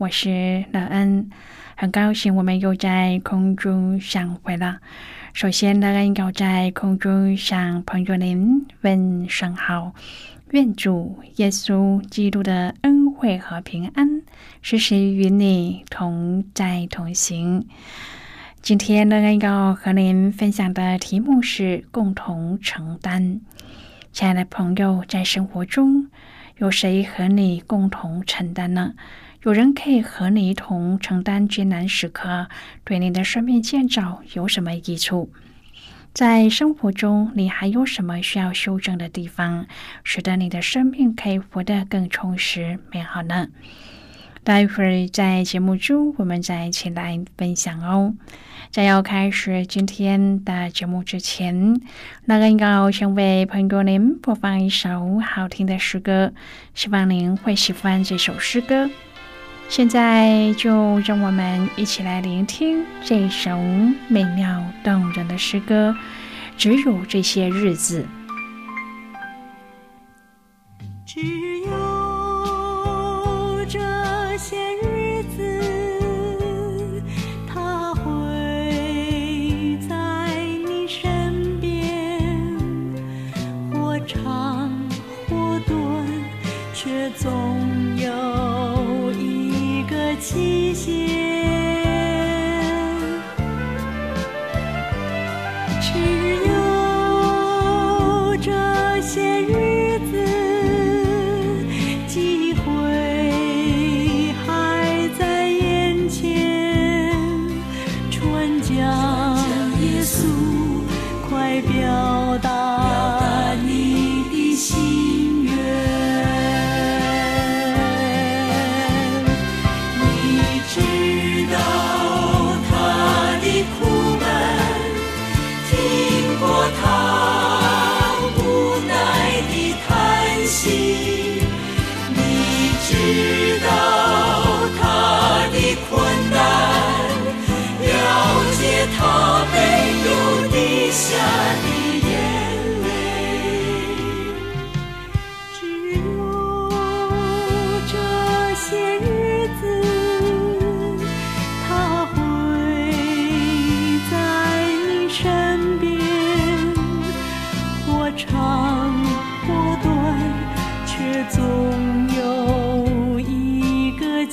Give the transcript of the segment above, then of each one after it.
我是乐恩。很高兴我们又在空中相会了。首先，乐恩要在空中向朋友您问声好，愿主耶稣基督的恩惠和平安时时与你同在同行。今天，乐恩要和您分享的题目是共同承担。亲爱的朋友，在生活中有谁和你共同承担呢？有人可以和你一同承担艰难时刻，对你的生命建造有什么益处？在生活中，你还有什么需要修正的地方，使得你的生命可以活得更充实、美好呢？待会儿在节目中，我们再一起来分享哦。在要开始今天的节目之前，那个要先为朋友您播放一首好听的诗歌，希望您会喜欢这首诗歌。现在就让我们一起来聆听这首美妙动人的诗歌。只有这些日子，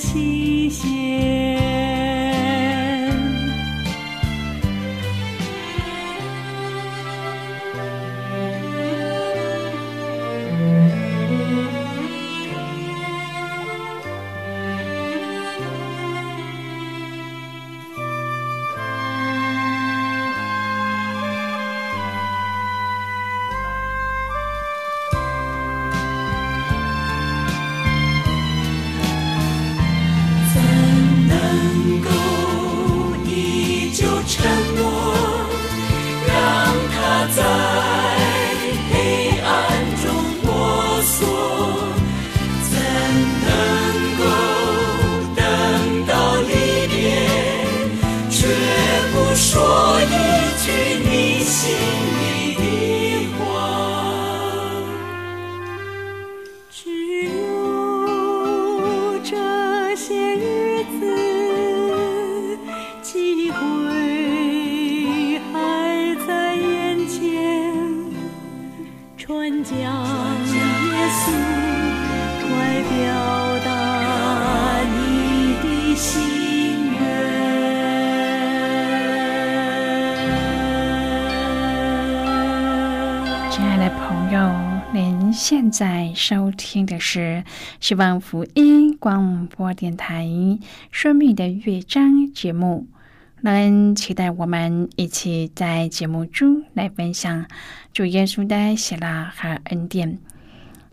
期限。说一句你心收听的是希望福音广播电台《生命的乐章》节目。能期待我们一起在节目中来分享主耶稣的喜乐和恩典。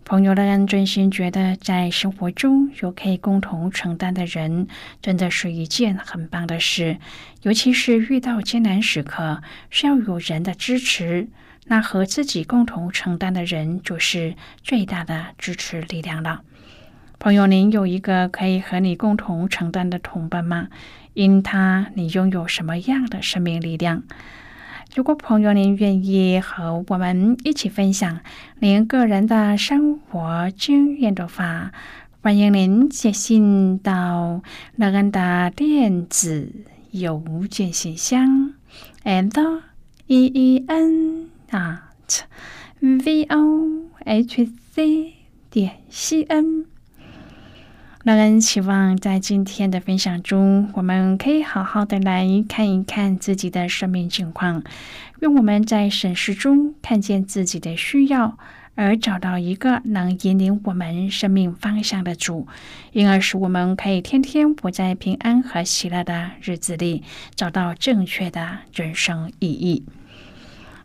朋友们，真心觉得在生活中有可以共同承担的人，真的是一件很棒的事。尤其是遇到艰难时刻，需要有人的支持，那和自己共同承担的人，就是最大的支持力量了。朋友，您有一个可以和你共同承担的同伴吗？因他，你拥有什么样的生命力量？如果朋友您愿意和我们一起分享您个人的生活经验的话，欢迎您写信到乐恩的电子邮件信箱：and e e n at v o h c 点 c n。让人期望在今天的分享中，我们可以好好的来看一看自己的生命情况，愿我们在审视中看见自己的需要，而找到一个能引领我们生命方向的主，因而使我们可以天天活在平安和喜乐的日子里，找到正确的人生意义。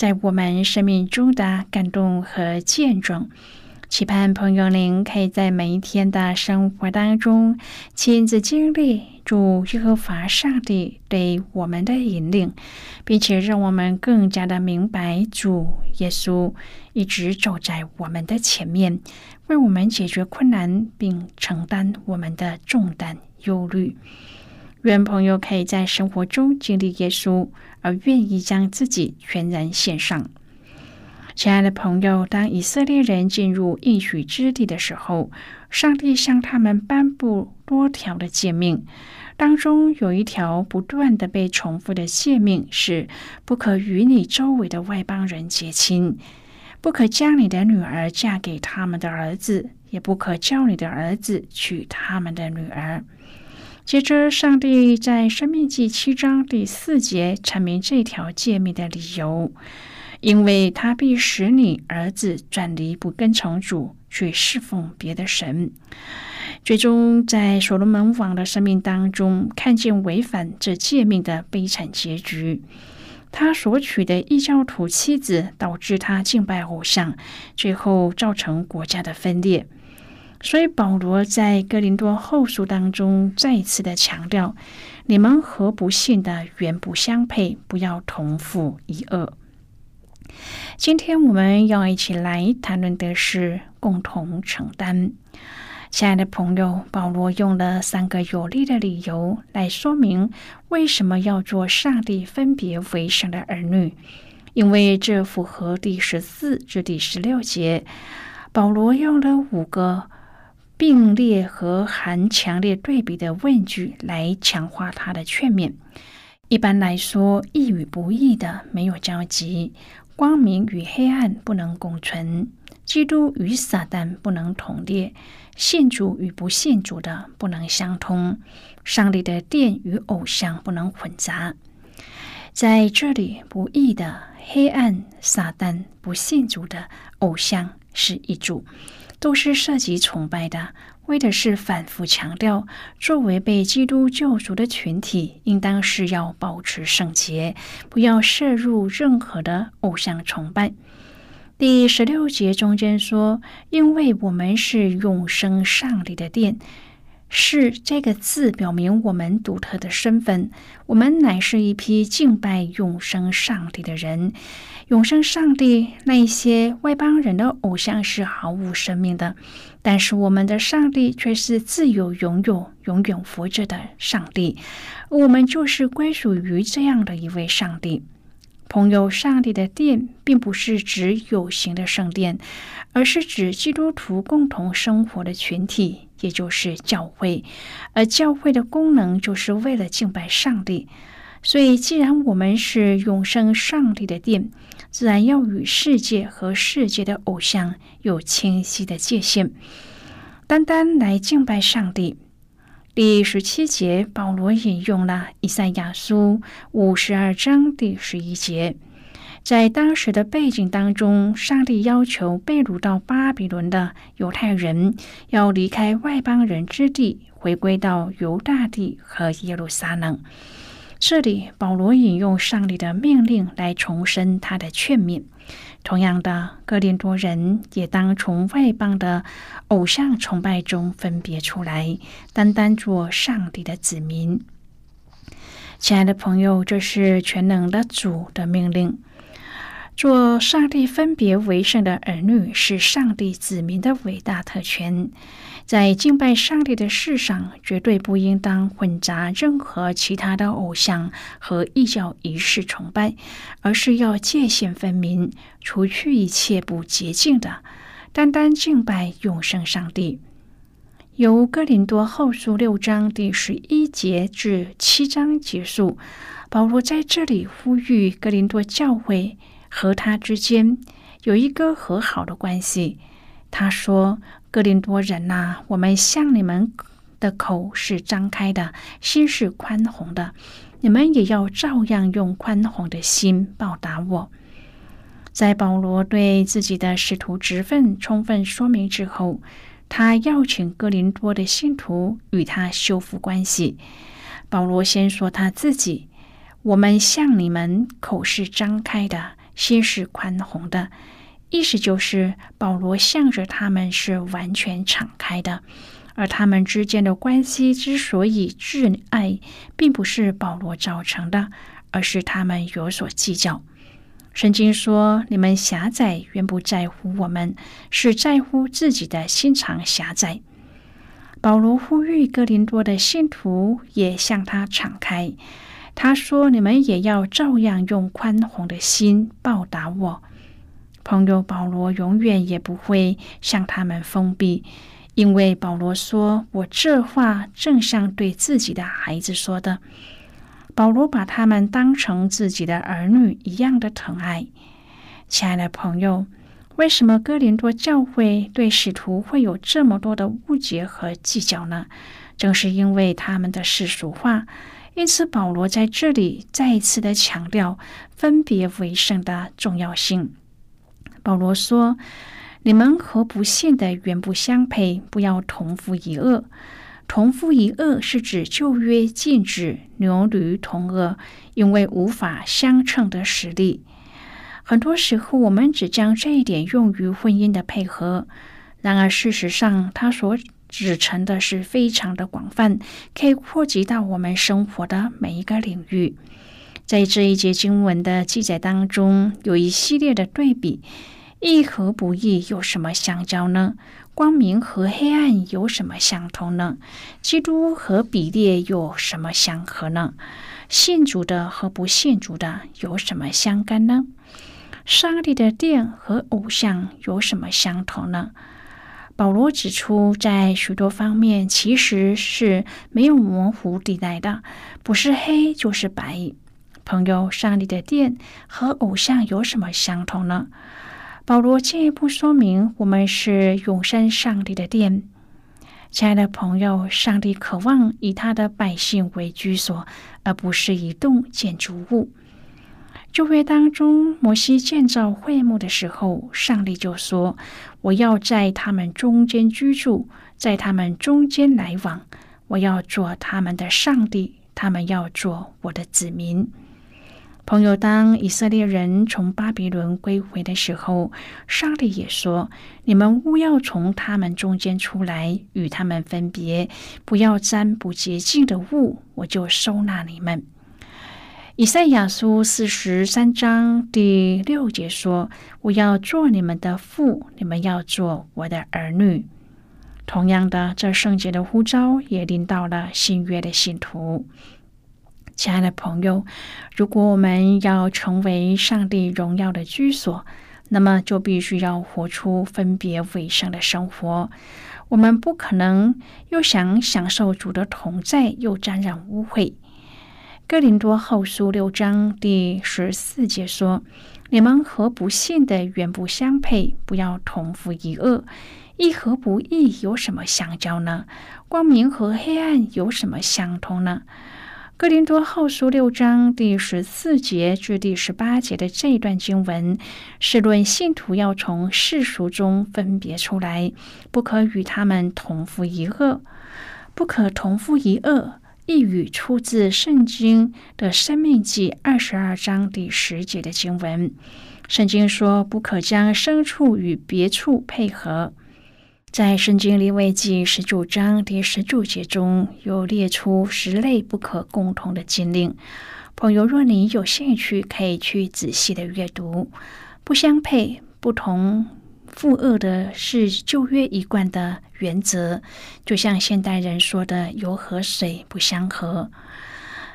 在我们生命中的感动和见证。期盼朋友您可以在每一天的生活当中亲自经历主耶和华上帝对我们的引领，并且让我们更加的明白主耶稣一直走在我们的前面，为我们解决困难，并承担我们的重担忧虑。愿朋友可以在生活中经历耶稣，而愿意将自己全然献上。亲爱的朋友，当以色列人进入应许之地的时候，上帝向他们颁布多条的诫命，当中有一条不断的被重复的诫命是：不可与你周围的外邦人结亲，不可将你的女儿嫁给他们的儿子，也不可叫你的儿子娶他们的女儿。接着，上帝在《生命记》七章第四节阐明这条诫命的理由。因为他必使你儿子转离不跟从主，去侍奉别的神，最终在所罗门王的生命当中看见违反这诫命的悲惨结局。他所娶的异教徒妻子导致他敬拜偶像，最后造成国家的分裂。所以保罗在哥林多后书当中再次的强调：你们和不信的原不相配，不要同负一恶。今天我们要一起来谈论的是共同承担。亲爱的朋友，保罗用了三个有力的理由来说明为什么要做上帝分别为圣的儿女，因为这符合第十四至第十六节。保罗用了五个并列和含强烈对比的问句来强化他的劝勉。一般来说，义与不义的没有交集。光明与黑暗不能共存，基督与撒旦不能同列，信主与不信主的不能相通，上帝的殿与偶像不能混杂。在这里，不义的黑暗、撒旦、不信主的偶像是一组，都是涉及崇拜的。为的是反复强调，作为被基督救赎的群体，应当是要保持圣洁，不要摄入任何的偶像崇拜。第十六节中间说：“因为我们是永生上帝的殿。”是这个字表明我们独特的身份。我们乃是一批敬拜永生上帝的人。永生上帝那一些外邦人的偶像是毫无生命的，但是我们的上帝却是自由、拥有、永远活着的上帝。我们就是归属于这样的一位上帝。朋友，上帝的殿并不是指有形的圣殿，而是指基督徒共同生活的群体，也就是教会。而教会的功能就是为了敬拜上帝。所以，既然我们是永生上帝的殿，自然要与世界和世界的偶像有清晰的界限，单单来敬拜上帝。第十七节，保罗引用了以赛亚书五十二章第十一节。在当时的背景当中，上帝要求被掳到巴比伦的犹太人要离开外邦人之地，回归到犹大地和耶路撒冷。这里，保罗引用上帝的命令来重申他的劝勉。同样的，哥林多人也当从外邦的偶像崇拜中分别出来，单单做上帝的子民。亲爱的朋友，这是全能的主的命令。做上帝分别为圣的儿女，是上帝子民的伟大特权。在敬拜上帝的事上，绝对不应当混杂任何其他的偶像和异教仪式崇拜，而是要界限分明，除去一切不洁净的，单单敬拜永生上帝。由哥林多后书六章第十一节至七章结束，保罗在这里呼吁哥林多教会。和他之间有一个和好的关系。他说：“哥林多人呐，我们向你们的口是张开的，心是宽宏的，你们也要照样用宽宏的心报答我。”在保罗对自己的使徒职分充分说明之后，他邀请哥林多的信徒与他修复关系。保罗先说他自己：“我们向你们口是张开的。”心是宽宏的，意思就是保罗向着他们是完全敞开的，而他们之间的关系之所以挚爱，并不是保罗造成的，而是他们有所计较。圣经说：“你们狭窄，原不在乎我们，是在乎自己的心肠狭窄。”保罗呼吁哥林多的信徒也向他敞开。他说：“你们也要照样用宽宏的心报答我，朋友。保罗永远也不会向他们封闭，因为保罗说：‘我这话正像对自己的孩子说的。’保罗把他们当成自己的儿女一样的疼爱。亲爱的朋友，为什么哥林多教会对使徒会有这么多的误解和计较呢？正是因为他们的世俗化。”因此，保罗在这里再一次的强调分别为圣的重要性。保罗说：“你们和不信的原不相配，不要同父一轭。同父一轭是指旧约禁止牛驴同轭，因为无法相称的实力。很多时候，我们只将这一点用于婚姻的配合。然而，事实上，他所……”指成的是非常的广泛，可以扩及到我们生活的每一个领域。在这一节经文的记载当中，有一系列的对比：义和不义有什么相交呢？光明和黑暗有什么相同呢？基督和比列有什么相合呢？信主的和不信主的有什么相干呢？上帝的殿和偶像有什么相同呢？保罗指出，在许多方面其实是没有模糊地带的，不是黑就是白。朋友，上帝的殿和偶像有什么相同呢？保罗进一步说明，我们是永生上帝的殿。亲爱的朋友，上帝渴望以他的百姓为居所，而不是一栋建筑物。旧约当中，摩西建造会幕的时候，上帝就说：“我要在他们中间居住，在他们中间来往，我要做他们的上帝，他们要做我的子民。”朋友，当以色列人从巴比伦归回的时候，上帝也说：“你们勿要从他们中间出来，与他们分别，不要沾不洁净的物，我就收纳你们。”以赛亚书四十三章第六节说：“我要做你们的父，你们要做我的儿女。”同样的，这圣洁的呼召也临到了新约的信徒。亲爱的朋友，如果我们要成为上帝荣耀的居所，那么就必须要活出分别为圣的生活。我们不可能又想享受主的同在，又沾染污秽。哥林多后书六章第十四节说：“你们和不信的原不相配，不要同父一恶。义和不义有什么相交呢？光明和黑暗有什么相通呢？”哥林多后书六章第十四节至第十八节的这段经文，是论信徒要从世俗中分别出来，不可与他们同父一恶，不可同父一恶。一语出自圣经的《生命记》二十二章第十节的经文。圣经说：“不可将牲畜与别处配合。”在《圣经利未记》十九章第十九节中有列出十类不可共同的禁令。朋友，若你有兴趣，可以去仔细的阅读。不相配、不同。负恶的是旧约一贯的原则，就像现代人说的“油和水不相合”。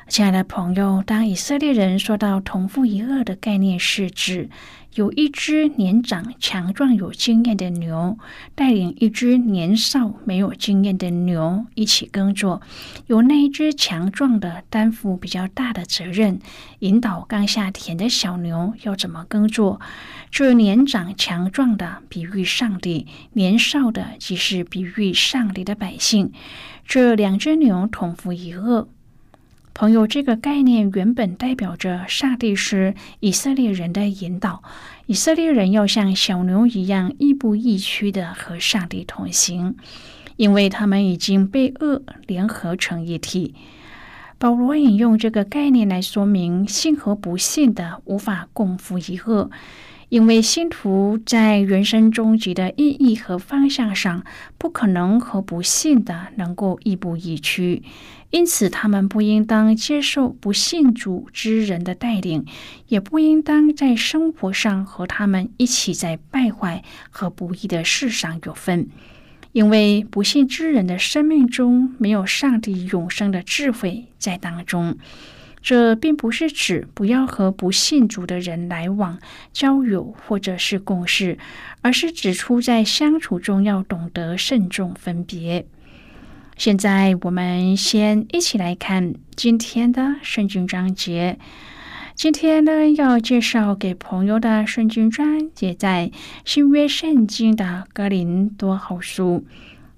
亲爱的朋友，当以色列人说到同父一恶的概念，是指有一只年长、强壮、有经验的牛带领一只年少、没有经验的牛一起耕作，由那一只强壮的担负比较大的责任，引导刚下田的小牛要怎么耕作。这年长强壮的比喻上帝，年少的即是比喻上帝的百姓。这两只牛同父一恶。朋友，这个概念原本代表着上帝是以色列人的引导，以色列人要像小牛一样亦步亦趋的和上帝同行，因为他们已经被恶联合成一体。保罗引用这个概念来说明，信和不信的无法共赴一恶。因为信徒在人生终极的意义和方向上，不可能和不信的能够亦步亦趋，因此他们不应当接受不信主之人的带领，也不应当在生活上和他们一起在败坏和不义的事上有份，因为不信之人的生命中没有上帝永生的智慧在当中。这并不是指不要和不信主的人来往、交友或者是共事，而是指出在相处中要懂得慎重分别。现在我们先一起来看今天的圣经章节。今天呢，要介绍给朋友的圣经章节在新约圣经的哥林多后书。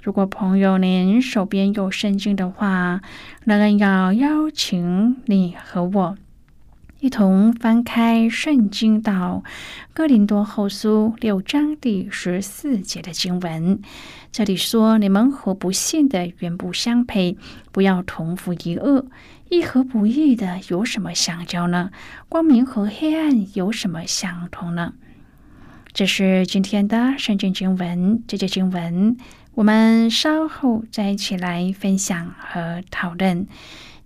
如果朋友您手边有圣经的话，那要邀请你和我一同翻开圣经到哥林多后书六章第十四节的经文。这里说：“你们和不信的原不相配，不要同父一恶。义和不义的有什么相交呢？光明和黑暗有什么相同呢？”这是今天的圣经经文。这节经文。我们稍后再一起来分享和讨论。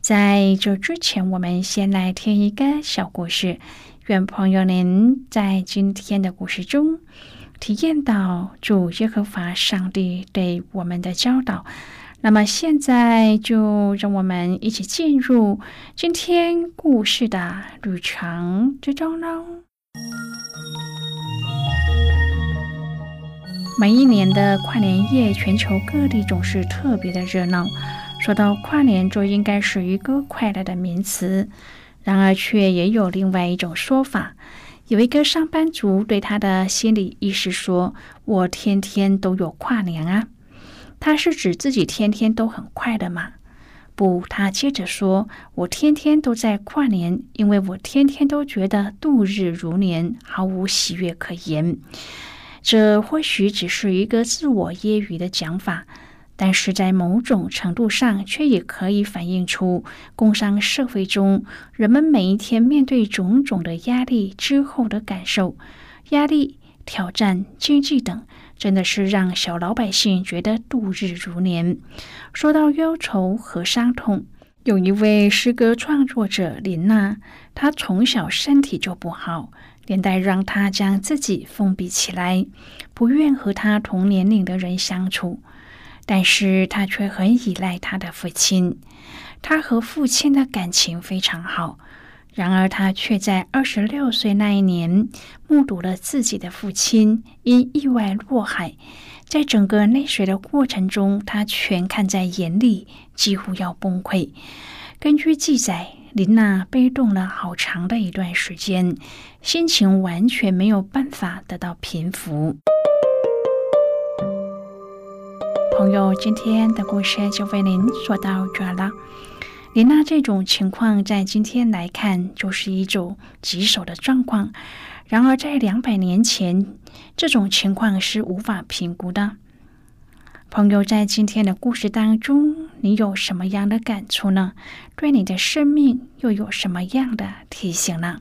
在这之前，我们先来听一个小故事。愿朋友您在今天的故事中体验到主耶和华上帝对我们的教导。那么，现在就让我们一起进入今天故事的旅程之中喽。每一年的跨年夜，全球各地总是特别的热闹。说到跨年，就应该是一个快乐的名词。然而，却也有另外一种说法。有一个上班族对他的心理医师说：“我天天都有跨年啊。”他是指自己天天都很快乐吗？不，他接着说：“我天天都在跨年，因为我天天都觉得度日如年，毫无喜悦可言。”这或许只是一个自我揶揄的讲法，但是在某种程度上，却也可以反映出工商社会中人们每一天面对种种的压力之后的感受。压力、挑战、经济等，真的是让小老百姓觉得度日如年。说到忧愁和伤痛，有一位诗歌创作者林娜，她从小身体就不好。连带让他将自己封闭起来，不愿和他同年龄的人相处。但是他却很依赖他的父亲。他和父亲的感情非常好。然而，他却在二十六岁那一年目睹了自己的父亲因意外落海。在整个溺水的过程中，他全看在眼里，几乎要崩溃。根据记载，琳娜悲痛了好长的一段时间，心情完全没有办法得到平复。朋友，今天的故事就为您说到这了。琳娜这种情况，在今天来看，就是一种棘手的状况。然而，在两百年前，这种情况是无法评估的。朋友，在今天的故事当中，你有什么样的感触呢？对你的生命又有什么样的提醒呢？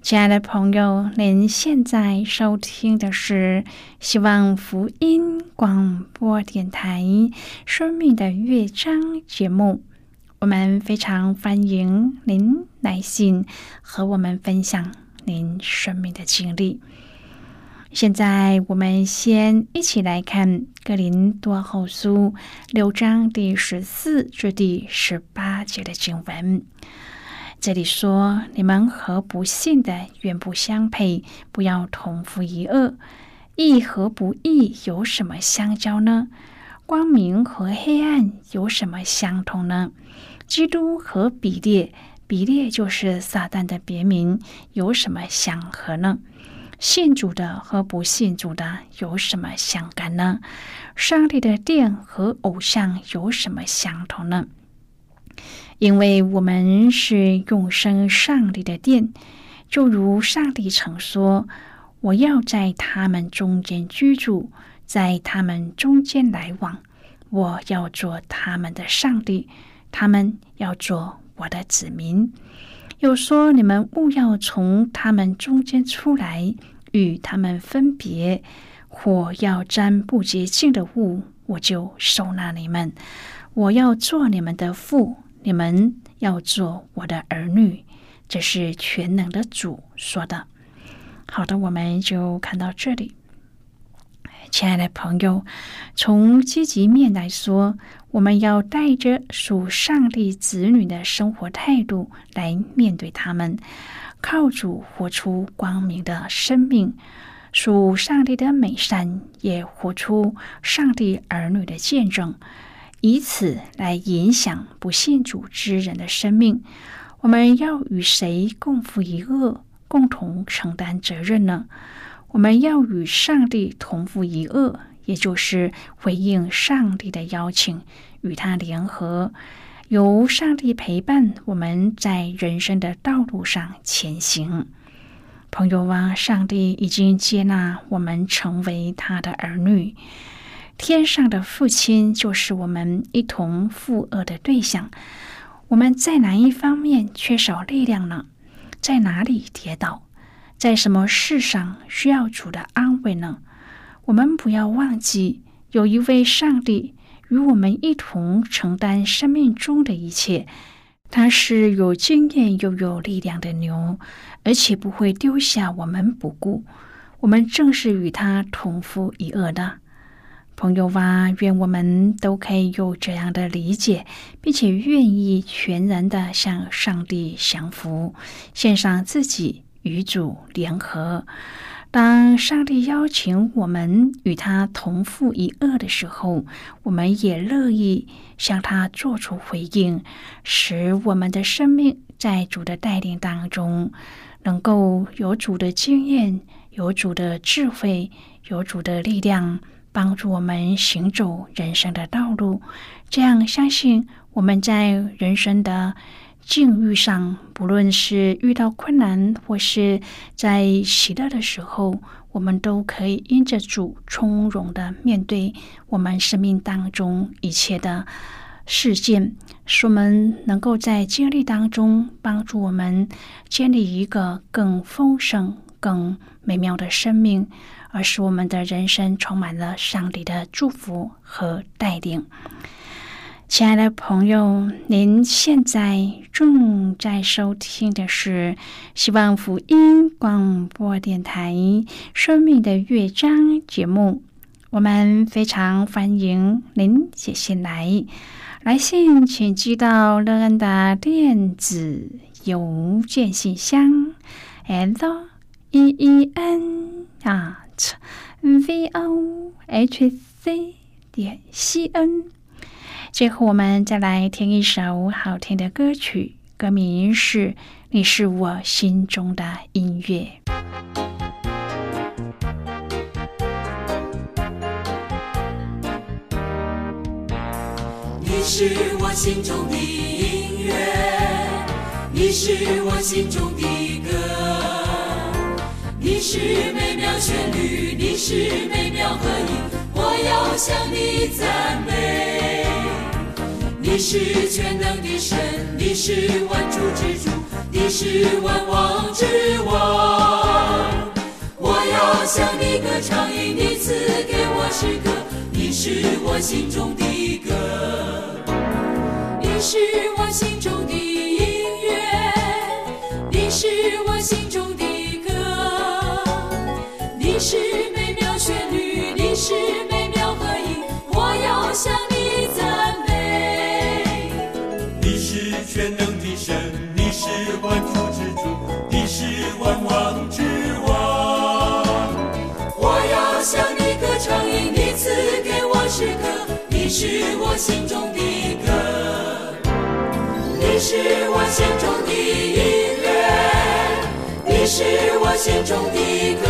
亲爱的朋友，您现在收听的是希望福音广播电台《生命的乐章》节目。我们非常欢迎您来信和我们分享您生命的经历。现在，我们先一起来看《格林多后书》六章第十四至第十八节的经文。这里说：“你们和不信的远不相配，不要同父一恶。义和不义有什么相交呢？光明和黑暗有什么相同呢？”基督和比列，比列就是撒旦的别名，有什么相合呢？信主的和不信主的有什么相干呢？上帝的殿和偶像有什么相同呢？因为我们是永生上帝的殿，就如上帝曾说：“我要在他们中间居住，在他们中间来往，我要做他们的上帝。”他们要做我的子民，又说：“你们勿要从他们中间出来，与他们分别。火要沾不洁净的物，我就收纳你们。我要做你们的父，你们要做我的儿女。”这是全能的主说的。好的，我们就看到这里。亲爱的朋友，从积极面来说，我们要带着属上帝子女的生活态度来面对他们，靠主活出光明的生命，属上帝的美善，也活出上帝儿女的见证，以此来影响不信主之人的生命。我们要与谁共负一恶，共同承担责任呢？我们要与上帝同负一恶，也就是回应上帝的邀请，与他联合，由上帝陪伴我们在人生的道路上前行。朋友啊，上帝已经接纳我们成为他的儿女，天上的父亲就是我们一同负恶的对象。我们在哪一方面缺少力量呢？在哪里跌倒？在什么事上需要主的安慰呢？我们不要忘记，有一位上帝与我们一同承担生命中的一切。他是有经验又有力量的牛，而且不会丢下我们不顾。我们正是与他同负一恶的朋友哇！愿我们都可以有这样的理解，并且愿意全然的向上帝降服，献上自己。与主联合。当上帝邀请我们与他同负一恶的时候，我们也乐意向他做出回应，使我们的生命在主的带领当中，能够有主的经验、有主的智慧、有主的力量，帮助我们行走人生的道路。这样，相信我们在人生的。境遇上，不论是遇到困难，或是在喜乐的时候，我们都可以因着主从容的面对我们生命当中一切的事件，使我们能够在经历当中帮助我们建立一个更丰盛、更美妙的生命，而使我们的人生充满了上帝的祝福和带领。亲爱的朋友，您现在正在收听的是希望福音广播电台《生命的乐章》节目。我们非常欢迎您写信来。来信请寄到乐恩的电子邮件信箱，l e e n at v o h c 点 c n。最后，我们再来听一首好听的歌曲，歌名是《你是我心中的音乐》。你是我心中的音乐，你是我心中的歌，你是美妙旋律，你是美妙和音，我要向你赞美。你是全能的神，你是万主之主，你是万王之王，我要向你歌唱，因你赐给我诗歌，你是我心中的歌。你是我心中的音乐，你是我心心中的音乐，你是我心中的歌，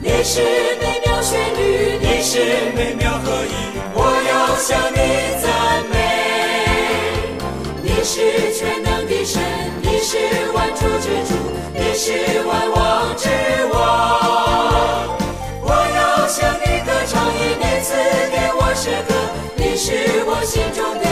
你是美妙旋律，你是美妙和音，我要向你赞美。你是全能的神，你是万主之主，你是万王之王。我要向你歌唱，你赐给我诗歌，你是我心中的。